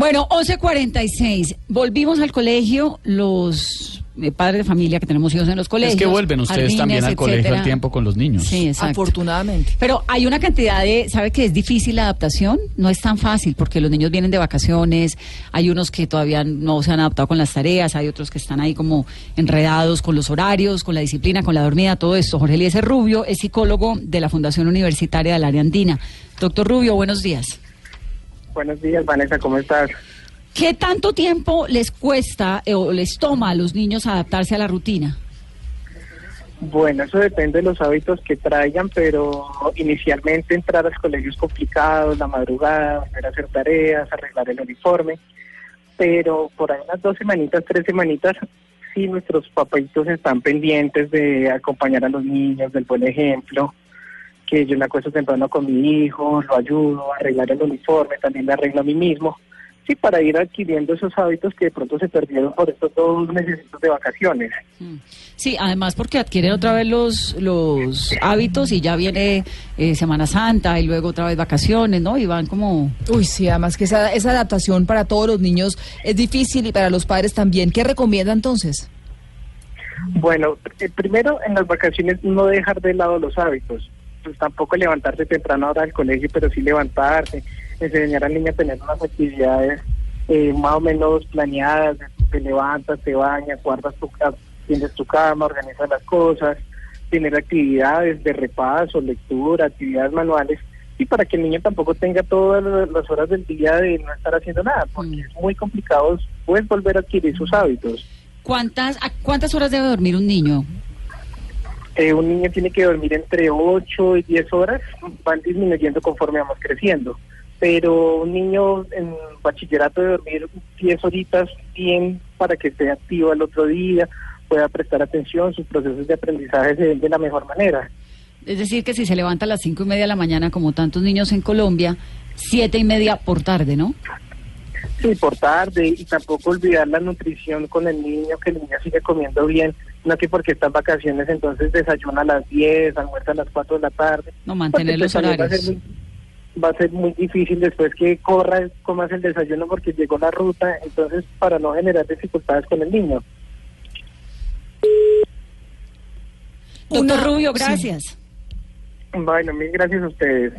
Bueno, 11.46. Volvimos al colegio, los eh, padres de familia que tenemos hijos en los colegios. Es que vuelven ustedes jardines, también al colegio al tiempo con los niños. Sí, exacto. Afortunadamente. Pero hay una cantidad de, ¿sabe que es difícil la adaptación? No es tan fácil porque los niños vienen de vacaciones, hay unos que todavía no se han adaptado con las tareas, hay otros que están ahí como enredados con los horarios, con la disciplina, con la dormida, todo esto. Jorge Eliezer Rubio es psicólogo de la Fundación Universitaria del Área Andina. Doctor Rubio, buenos días. Buenos días, Vanessa, ¿cómo estás? ¿Qué tanto tiempo les cuesta eh, o les toma a los niños adaptarse a la rutina? Bueno, eso depende de los hábitos que traigan, pero inicialmente entrar a los colegios complicados, la madrugada, volver a hacer tareas, arreglar el uniforme, pero por ahí unas dos semanitas, tres semanitas, sí nuestros papaitos están pendientes de acompañar a los niños, del buen ejemplo, que yo me acuesto temprano con mi hijo, lo ayudo a arreglar el uniforme, también me arreglo a mí mismo, sí, para ir adquiriendo esos hábitos que de pronto se perdieron por estos dos meses de vacaciones. Mm. Sí, además porque adquieren otra vez los, los hábitos y ya viene eh, Semana Santa y luego otra vez vacaciones, ¿no? Y van como... Uy, sí, además que esa, esa adaptación para todos los niños es difícil y para los padres también. ¿Qué recomienda entonces? Bueno, eh, primero en las vacaciones no dejar de lado los hábitos. Pues tampoco levantarse temprano ahora al colegio, pero sí levantarse, enseñar al niño a tener unas actividades eh, más o menos planeadas, te levantas, te bañas, guardas tu casa, tienes tu cama, organizas las cosas, tener actividades de repaso, lectura, actividades manuales, y para que el niño tampoco tenga todas las horas del día de no estar haciendo nada, porque Mm. es muy complicado pues volver a adquirir sus hábitos. ¿Cuántas, a- ¿Cuántas horas debe dormir un niño? Eh, un niño tiene que dormir entre 8 y 10 horas, van disminuyendo conforme vamos creciendo. Pero un niño en bachillerato debe dormir 10 horitas bien para que esté activo al otro día, pueda prestar atención, sus procesos de aprendizaje se den de la mejor manera. Es decir, que si se levanta a las cinco y media de la mañana, como tantos niños en Colombia, siete y media por tarde, ¿no? Sí, por tarde y tampoco olvidar la nutrición con el niño, que el niño sigue comiendo bien, no que porque está en vacaciones entonces desayuna a las 10, almuerza a las 4 de la tarde. No, mantener los también Va a, horarios. ser muy, va a ser muy difícil después que corra, comas el desayuno porque llegó la ruta, entonces para no generar dificultades con el niño. Doctor Una- Rubio, sí. gracias. Bueno, mil gracias a ustedes.